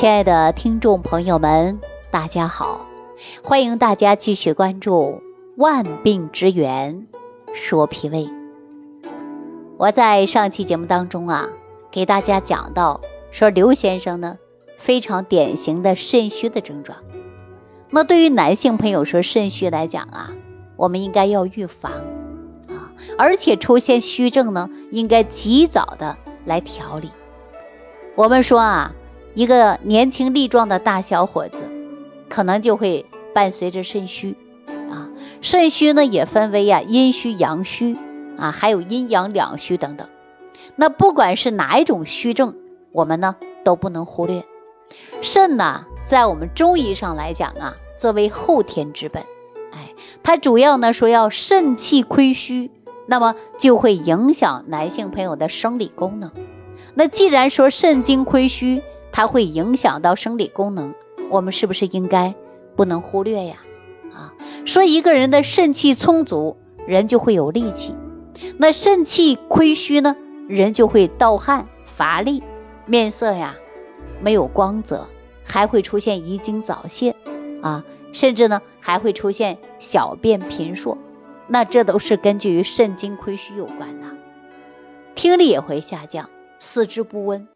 亲爱的听众朋友们，大家好，欢迎大家继续关注万病之源说脾胃。我在上期节目当中啊，给大家讲到说刘先生呢非常典型的肾虚的症状。那对于男性朋友说肾虚来讲啊，我们应该要预防啊，而且出现虚症呢，应该及早的来调理。我们说啊。一个年轻力壮的大小伙子，可能就会伴随着肾虚啊。肾虚呢也分为呀阴虚、阳虚啊，还有阴阳两虚等等。那不管是哪一种虚症，我们呢都不能忽略。肾呢，在我们中医上来讲啊，作为后天之本，哎，它主要呢说要肾气亏虚，那么就会影响男性朋友的生理功能。那既然说肾精亏虚，它会影响到生理功能，我们是不是应该不能忽略呀？啊，说一个人的肾气充足，人就会有力气；那肾气亏虚呢，人就会盗汗、乏力，面色呀没有光泽，还会出现遗精早泄啊，甚至呢还会出现小便频数。那这都是根据于肾精亏虚有关的，听力也会下降，四肢不温。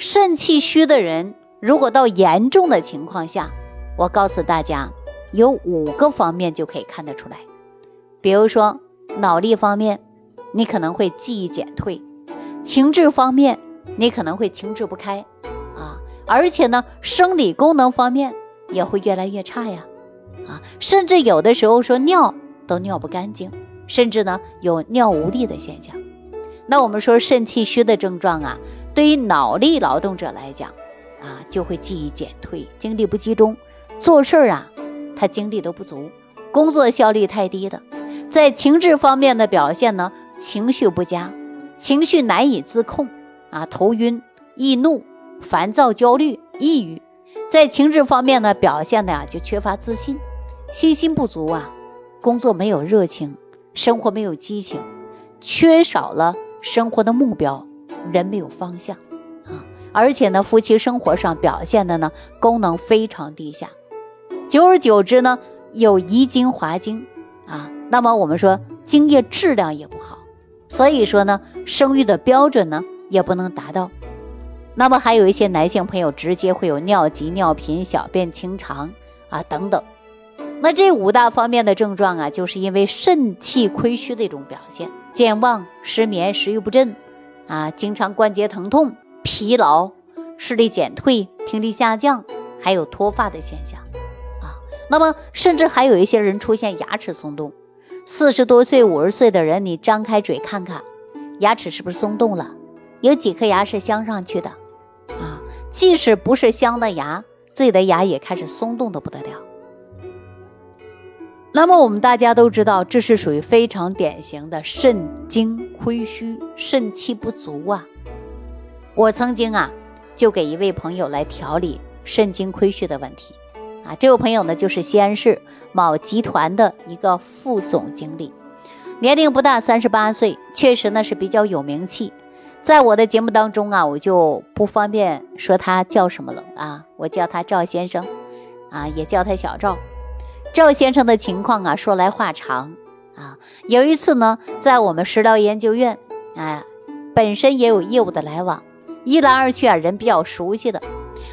肾气虚的人，如果到严重的情况下，我告诉大家，有五个方面就可以看得出来。比如说脑力方面，你可能会记忆减退；情志方面，你可能会情志不开啊，而且呢，生理功能方面也会越来越差呀啊，甚至有的时候说尿都尿不干净，甚至呢有尿无力的现象。那我们说肾气虚的症状啊。对于脑力劳动者来讲，啊，就会记忆减退，精力不集中，做事儿啊，他精力都不足，工作效率太低的。在情志方面的表现呢，情绪不佳，情绪难以自控，啊，头晕、易怒、烦躁、焦虑、抑郁。在情志方面呢，表现的呀，就缺乏自信，信心不足啊，工作没有热情，生活没有激情，缺少了生活的目标。人没有方向啊，而且呢，夫妻生活上表现的呢，功能非常低下，久而久之呢，有遗精滑精啊，那么我们说精液质量也不好，所以说呢，生育的标准呢也不能达到。那么还有一些男性朋友直接会有尿急、尿频、小便清长啊等等。那这五大方面的症状啊，就是因为肾气亏虚的一种表现，健忘、失眠、食欲不振。啊，经常关节疼痛、疲劳、视力减退、听力下降，还有脱发的现象啊。那么，甚至还有一些人出现牙齿松动。四十多岁、五十岁的人，你张开嘴看看，牙齿是不是松动了？有几颗牙是镶上去的啊？即使不是镶的牙，自己的牙也开始松动的不得了。那么我们大家都知道，这是属于非常典型的肾精亏虚、肾气不足啊。我曾经啊，就给一位朋友来调理肾精亏虚的问题啊。这位朋友呢，就是西安市某集团的一个副总经理，年龄不大，三十八岁，确实呢是比较有名气。在我的节目当中啊，我就不方便说他叫什么了啊，我叫他赵先生啊，也叫他小赵。赵先生的情况啊，说来话长啊。有一次呢，在我们食疗研究院，哎，本身也有业务的来往，一来二去啊，人比较熟悉的。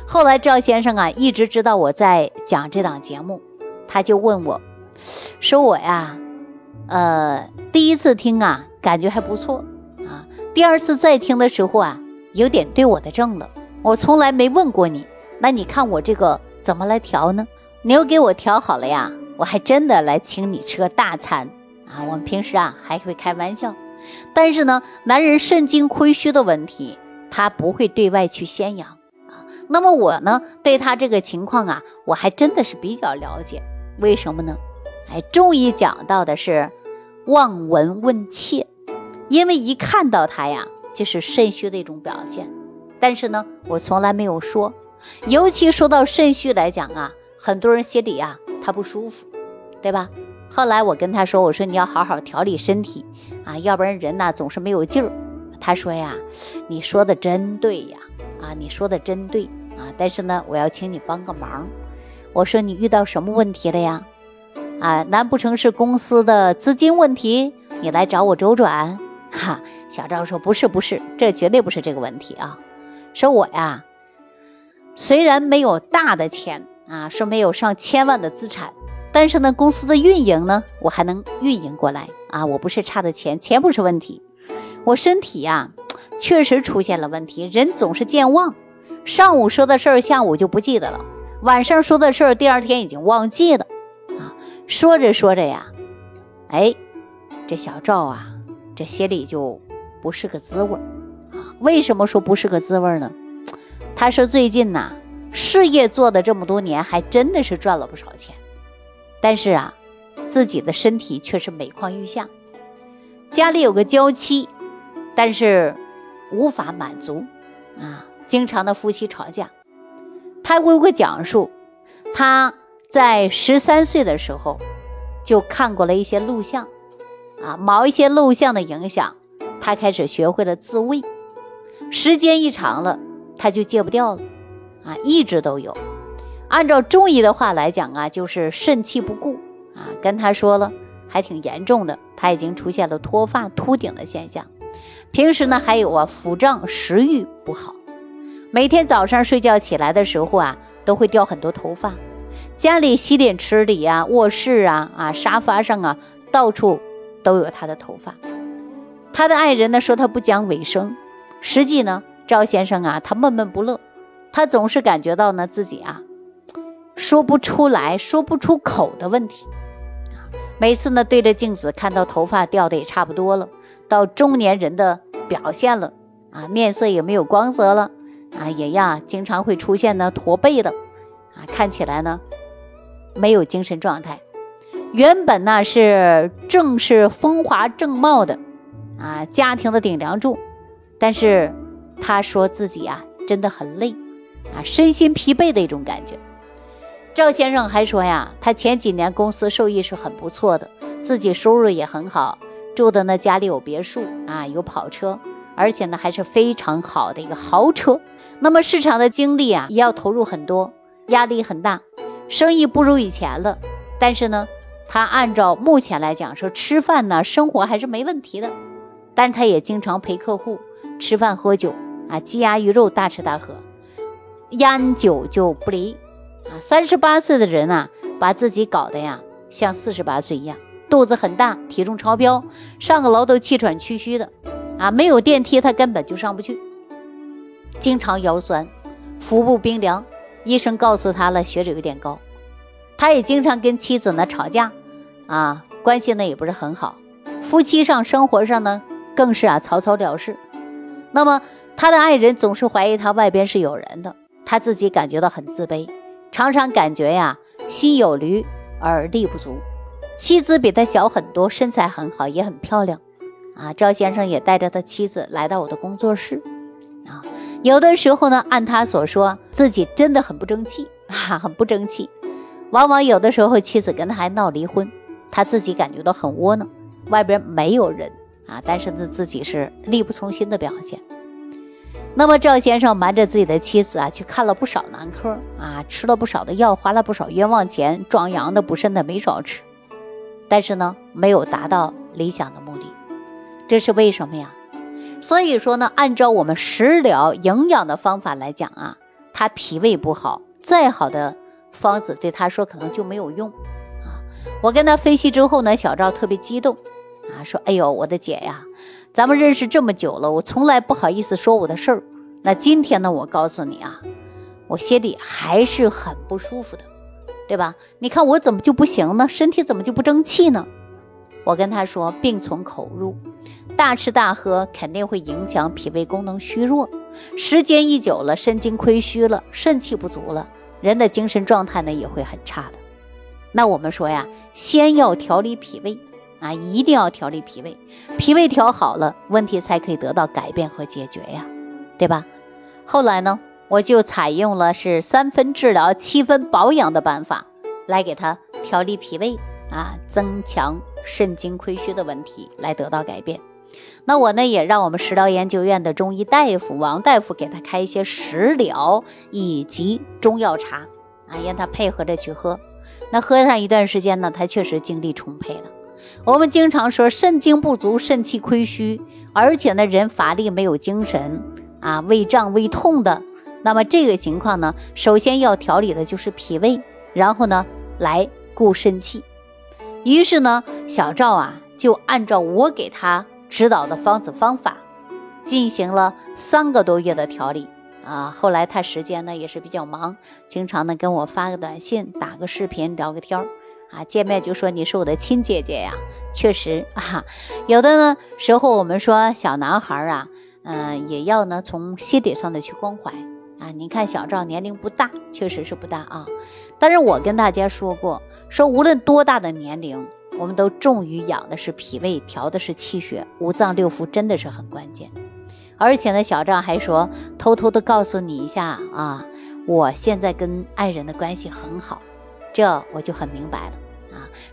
后来赵先生啊，一直知道我在讲这档节目，他就问我，说我呀，呃，第一次听啊，感觉还不错啊。第二次再听的时候啊，有点对我的症了。我从来没问过你，那你看我这个怎么来调呢？你又给我调好了呀，我还真的来请你吃个大餐啊！我们平时啊还会开玩笑，但是呢，男人肾精亏虚的问题，他不会对外去宣扬啊。那么我呢，对他这个情况啊，我还真的是比较了解。为什么呢？哎，中医讲到的是望闻问切，因为一看到他呀，就是肾虚的一种表现。但是呢，我从来没有说，尤其说到肾虚来讲啊。很多人心里呀，他不舒服，对吧？后来我跟他说，我说你要好好调理身体啊，要不然人呢总是没有劲儿。他说呀，你说的真对呀，啊，你说的真对啊，但是呢，我要请你帮个忙。我说你遇到什么问题了呀？啊，难不成是公司的资金问题？你来找我周转？哈，小赵说不是不是，这绝对不是这个问题啊。说我呀，虽然没有大的钱啊，说没有上千万的资产，但是呢，公司的运营呢，我还能运营过来啊。我不是差的钱，钱不是问题，我身体呀，确实出现了问题，人总是健忘，上午说的事儿，下午就不记得了；晚上说的事儿，第二天已经忘记了。啊，说着说着呀，哎，这小赵啊，这心里就不是个滋味儿。为什么说不是个滋味儿呢？他说最近呐，事业做的这么多年，还真的是赚了不少钱，但是啊，自己的身体却是每况愈下。家里有个娇妻，但是无法满足啊，经常的夫妻吵架。他给我讲述，他在十三岁的时候就看过了一些录像啊，某一些录像的影响，他开始学会了自慰。时间一长了，他就戒不掉了啊，一直都有。按照中医的话来讲啊，就是肾气不固啊。跟他说了，还挺严重的，他已经出现了脱发、秃顶的现象。平时呢，还有啊，腹胀、食欲不好。每天早上睡觉起来的时候啊，都会掉很多头发。家里洗脸池里啊、卧室啊、啊沙发上啊，到处都有他的头发。他的爱人呢，说他不讲卫生。实际呢，赵先生啊，他闷闷不乐，他总是感觉到呢自己啊说不出来、说不出口的问题。每次呢对着镜子看到头发掉的也差不多了，到中年人的表现了啊，面色也没有光泽了啊，也呀经常会出现呢驼背的啊，看起来呢没有精神状态。原本呢是正是风华正茂的啊，家庭的顶梁柱。但是他说自己啊真的很累啊，身心疲惫的一种感觉。赵先生还说呀，他前几年公司收益是很不错的，自己收入也很好，住的呢家里有别墅啊，有跑车，而且呢还是非常好的一个豪车。那么市场的精力啊也要投入很多，压力很大，生意不如以前了。但是呢，他按照目前来讲说吃饭呢生活还是没问题的，但他也经常陪客户。吃饭喝酒啊，鸡鸭鱼肉大吃大喝，烟酒就不离啊。三十八岁的人啊，把自己搞得呀像四十八岁一样，肚子很大，体重超标，上个楼都气喘吁吁的啊。没有电梯他根本就上不去，经常腰酸，腹部冰凉，医生告诉他了血脂有点高。他也经常跟妻子呢吵架啊，关系呢也不是很好，夫妻上生活上呢更是啊草草了事。那么他的爱人总是怀疑他外边是有人的，他自己感觉到很自卑，常常感觉呀心有余而力不足。妻子比他小很多，身材很好，也很漂亮啊。赵先生也带着他妻子来到我的工作室啊。有的时候呢，按他所说，自己真的很不争气，哈，很不争气。往往有的时候，妻子跟他还闹离婚，他自己感觉到很窝囊，外边没有人。啊，但是呢，自己是力不从心的表现。那么赵先生瞒着自己的妻子啊，去看了不少男科啊，吃了不少的药，花了不少冤枉钱，壮阳的、补肾的没少吃。但是呢，没有达到理想的目的，这是为什么呀？所以说呢，按照我们食疗营养的方法来讲啊，他脾胃不好，再好的方子对他说可能就没有用啊。我跟他分析之后呢，小赵特别激动。啊，说，哎呦，我的姐呀，咱们认识这么久了，我从来不好意思说我的事儿。那今天呢，我告诉你啊，我心里还是很不舒服的，对吧？你看我怎么就不行呢？身体怎么就不争气呢？我跟他说，病从口入，大吃大喝肯定会影响脾胃功能虚弱，时间一久了，肾精亏虚了，肾气不足了，人的精神状态呢也会很差的。那我们说呀，先要调理脾胃。啊，一定要调理脾胃，脾胃调好了，问题才可以得到改变和解决呀，对吧？后来呢，我就采用了是三分治疗、七分保养的办法，来给他调理脾胃啊，增强肾精亏虚的问题，来得到改变。那我呢也让我们食疗研究院的中医大夫王大夫给他开一些食疗以及中药茶啊，让他配合着去喝。那喝上一段时间呢，他确实精力充沛了。我们经常说肾精不足，肾气亏虚，而且呢人乏力没有精神啊，胃胀胃痛的。那么这个情况呢，首先要调理的就是脾胃，然后呢来固肾气。于是呢，小赵啊就按照我给他指导的方子方法，进行了三个多月的调理啊。后来他时间呢也是比较忙，经常呢跟我发个短信、打个视频、聊个天儿啊。见面就说你是我的亲姐姐呀，确实啊。有的呢时候我们说小男孩啊，嗯，也要呢从心理上的去关怀。啊，你看小赵年龄不大，确实是不大啊。但是我跟大家说过，说无论多大的年龄，我们都重于养的是脾胃，调的是气血，五脏六腑真的是很关键。而且呢，小赵还说，偷偷的告诉你一下啊，我现在跟爱人的关系很好，这我就很明白了。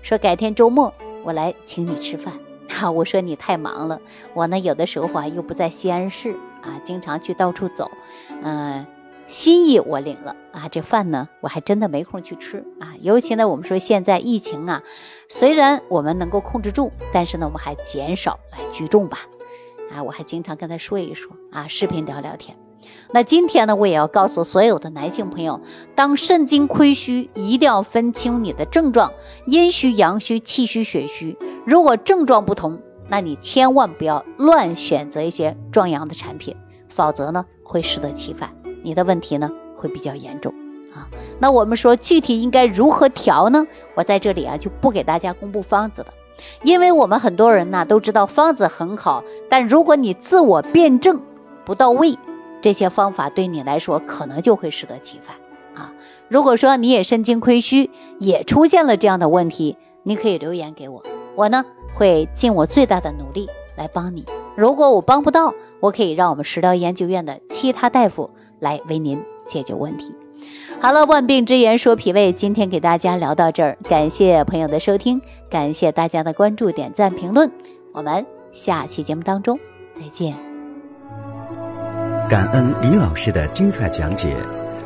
说改天周末我来请你吃饭，哈，我说你太忙了，我呢有的时候啊又不在西安市。啊，经常去到处走，嗯，心意我领了啊，这饭呢我还真的没空去吃啊。尤其呢，我们说现在疫情啊，虽然我们能够控制住，但是呢，我们还减少来聚众吧。啊，我还经常跟他说一说啊，视频聊聊天。那今天呢，我也要告诉所有的男性朋友，当肾精亏虚，一定要分清你的症状：阴虚、阳虚、气虚、血虚。如果症状不同，那你千万不要乱选择一些壮阳的产品，否则呢会适得其反，你的问题呢会比较严重啊。那我们说具体应该如何调呢？我在这里啊就不给大家公布方子了，因为我们很多人呢都知道方子很好，但如果你自我辩证不到位，这些方法对你来说可能就会适得其反。如果说你也肾精亏虚，也出现了这样的问题，你可以留言给我，我呢。会尽我最大的努力来帮你。如果我帮不到，我可以让我们食疗研究院的其他大夫来为您解决问题。好了，万病之源说脾胃，今天给大家聊到这儿，感谢朋友的收听，感谢大家的关注、点赞、评论。我们下期节目当中再见。感恩李老师的精彩讲解。